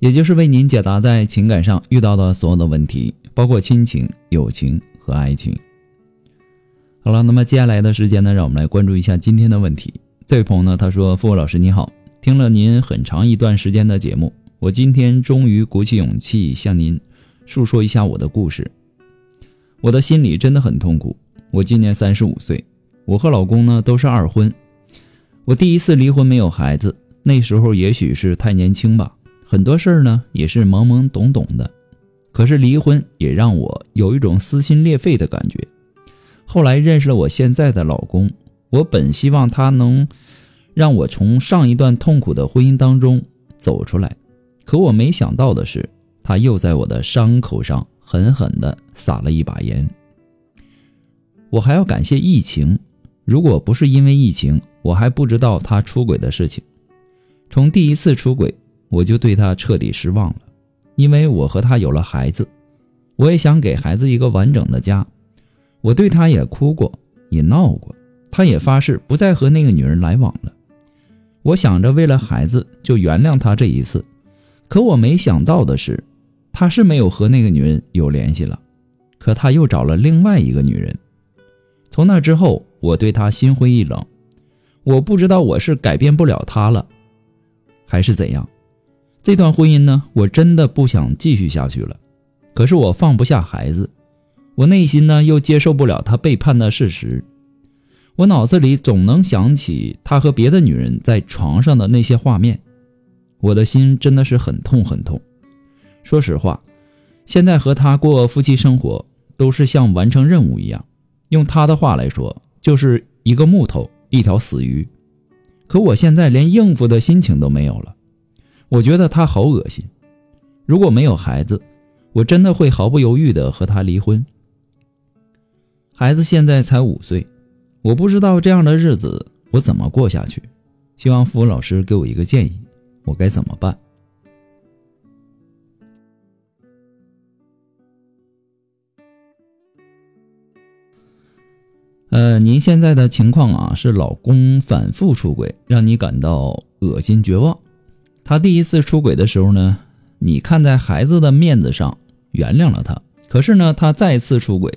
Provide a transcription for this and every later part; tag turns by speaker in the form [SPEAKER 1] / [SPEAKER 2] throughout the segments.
[SPEAKER 1] 也就是为您解答在情感上遇到的所有的问题，包括亲情、友情和爱情。好了，那么接下来的时间呢，让我们来关注一下今天的问题。这位朋友呢，他说：“付老师你好，听了您很长一段时间的节目，我今天终于鼓起勇气向您诉说一下我的故事。我的心里真的很痛苦。我今年三十五岁，我和老公呢都是二婚。我第一次离婚没有孩子，那时候也许是太年轻吧。”很多事儿呢也是懵懵懂懂的，可是离婚也让我有一种撕心裂肺的感觉。后来认识了我现在的老公，我本希望他能让我从上一段痛苦的婚姻当中走出来，可我没想到的是，他又在我的伤口上狠狠地撒了一把盐。我还要感谢疫情，如果不是因为疫情，我还不知道他出轨的事情。从第一次出轨。我就对他彻底失望了，因为我和他有了孩子，我也想给孩子一个完整的家。我对他也哭过，也闹过，他也发誓不再和那个女人来往了。我想着为了孩子就原谅他这一次，可我没想到的是，他是没有和那个女人有联系了，可他又找了另外一个女人。从那之后，我对他心灰意冷。我不知道我是改变不了他了，还是怎样。这段婚姻呢，我真的不想继续下去了。可是我放不下孩子，我内心呢又接受不了他背叛的事实。我脑子里总能想起他和别的女人在床上的那些画面，我的心真的是很痛很痛。说实话，现在和他过夫妻生活都是像完成任务一样。用他的话来说，就是一个木头，一条死鱼。可我现在连应付的心情都没有了。我觉得他好恶心。如果没有孩子，我真的会毫不犹豫的和他离婚。孩子现在才五岁，我不知道这样的日子我怎么过下去。希望付老师给我一个建议，我该怎么办？呃，您现在的情况啊，是老公反复出轨，让你感到恶心绝望。他第一次出轨的时候呢，你看在孩子的面子上原谅了他。可是呢，他再次出轨，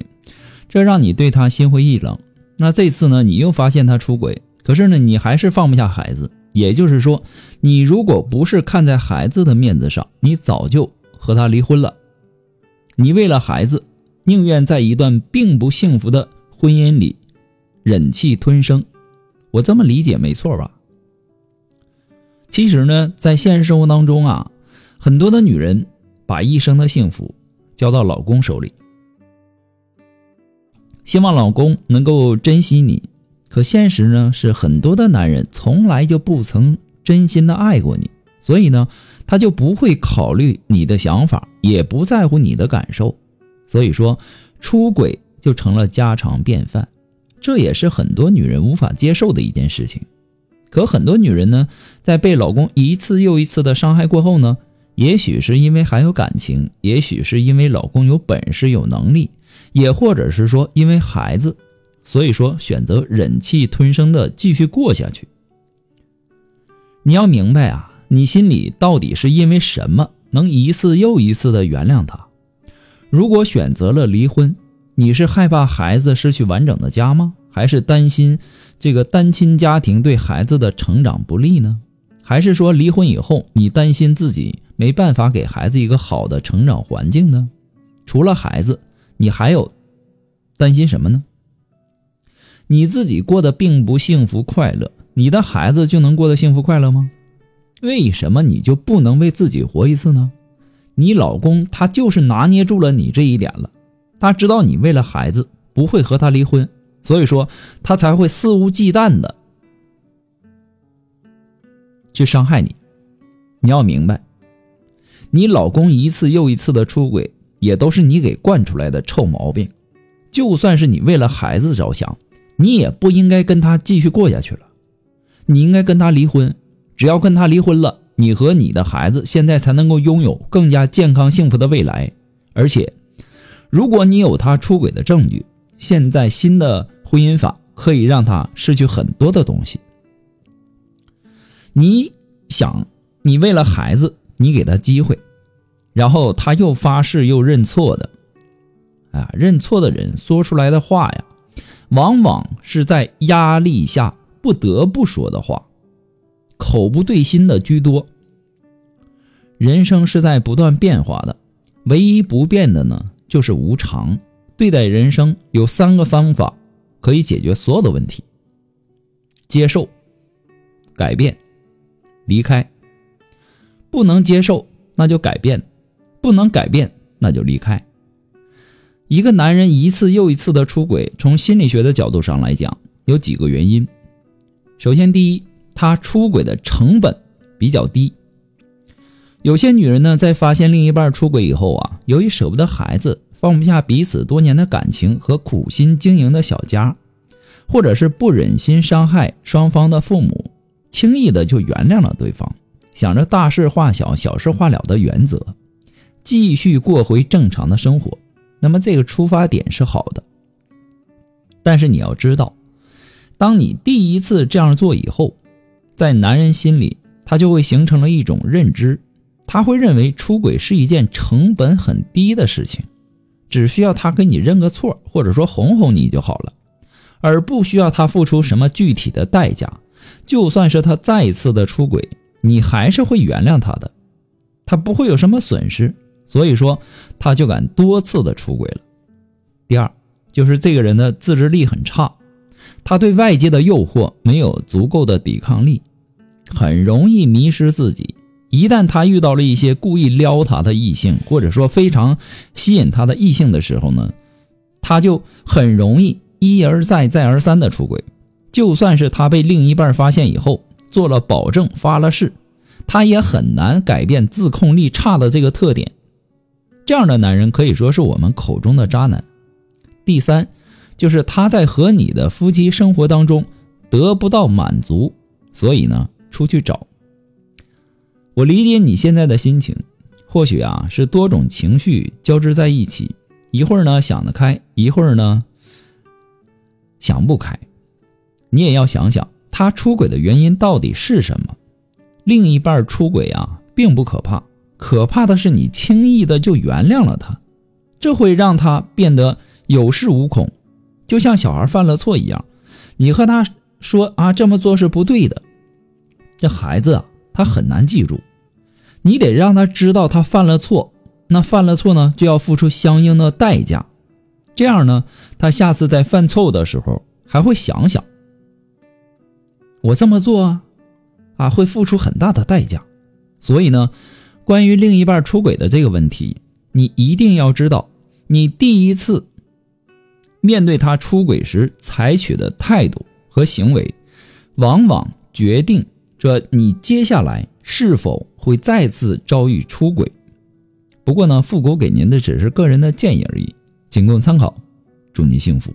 [SPEAKER 1] 这让你对他心灰意冷。那这次呢，你又发现他出轨，可是呢，你还是放不下孩子。也就是说，你如果不是看在孩子的面子上，你早就和他离婚了。你为了孩子，宁愿在一段并不幸福的婚姻里忍气吞声。我这么理解没错吧？其实呢，在现实生活当中啊，很多的女人把一生的幸福交到老公手里，希望老公能够珍惜你。可现实呢，是很多的男人从来就不曾真心的爱过你，所以呢，他就不会考虑你的想法，也不在乎你的感受。所以说，出轨就成了家常便饭，这也是很多女人无法接受的一件事情。可很多女人呢，在被老公一次又一次的伤害过后呢，也许是因为还有感情，也许是因为老公有本事有能力，也或者是说因为孩子，所以说选择忍气吞声的继续过下去。你要明白啊，你心里到底是因为什么能一次又一次的原谅他？如果选择了离婚，你是害怕孩子失去完整的家吗？还是担心这个单亲家庭对孩子的成长不利呢？还是说离婚以后你担心自己没办法给孩子一个好的成长环境呢？除了孩子，你还有担心什么呢？你自己过得并不幸福快乐，你的孩子就能过得幸福快乐吗？为什么你就不能为自己活一次呢？你老公他就是拿捏住了你这一点了，他知道你为了孩子不会和他离婚。所以说，他才会肆无忌惮的去伤害你。你要明白，你老公一次又一次的出轨，也都是你给惯出来的臭毛病。就算是你为了孩子着想，你也不应该跟他继续过下去了。你应该跟他离婚。只要跟他离婚了，你和你的孩子现在才能够拥有更加健康幸福的未来。而且，如果你有他出轨的证据，现在新的婚姻法可以让他失去很多的东西。你想，你为了孩子，你给他机会，然后他又发誓又认错的，啊，认错的人说出来的话呀，往往是在压力下不得不说的话，口不对心的居多。人生是在不断变化的，唯一不变的呢，就是无常。对待人生有三个方法，可以解决所有的问题：接受、改变。离开，不能接受那就改变，不能改变那就离开。一个男人一次又一次的出轨，从心理学的角度上来讲，有几个原因。首先，第一，他出轨的成本比较低。有些女人呢，在发现另一半出轨以后啊，由于舍不得孩子，放不下彼此多年的感情和苦心经营的小家，或者是不忍心伤害双方的父母。轻易的就原谅了对方，想着大事化小、小事化了的原则，继续过回正常的生活。那么这个出发点是好的，但是你要知道，当你第一次这样做以后，在男人心里，他就会形成了一种认知，他会认为出轨是一件成本很低的事情，只需要他给你认个错，或者说哄哄你就好了，而不需要他付出什么具体的代价。就算是他再一次的出轨，你还是会原谅他的，他不会有什么损失，所以说他就敢多次的出轨了。第二，就是这个人的自制力很差，他对外界的诱惑没有足够的抵抗力，很容易迷失自己。一旦他遇到了一些故意撩他的异性，或者说非常吸引他的异性的时候呢，他就很容易一而再、再而三的出轨。就算是他被另一半发现以后做了保证发了誓，他也很难改变自控力差的这个特点。这样的男人可以说是我们口中的渣男。第三，就是他在和你的夫妻生活当中得不到满足，所以呢出去找。我理解你现在的心情，或许啊是多种情绪交织在一起，一会儿呢想得开，一会儿呢想不开。你也要想想，他出轨的原因到底是什么？另一半出轨啊，并不可怕，可怕的是你轻易的就原谅了他，这会让他变得有恃无恐，就像小孩犯了错一样。你和他说啊，这么做是不对的，这孩子啊，他很难记住。你得让他知道他犯了错，那犯了错呢，就要付出相应的代价。这样呢，他下次在犯错误的时候还会想想。我这么做啊，啊，会付出很大的代价。所以呢，关于另一半出轨的这个问题，你一定要知道，你第一次面对他出轨时采取的态度和行为，往往决定说你接下来是否会再次遭遇出轨。不过呢，复古给您的只是个人的建议而已，仅供参考。祝你幸福。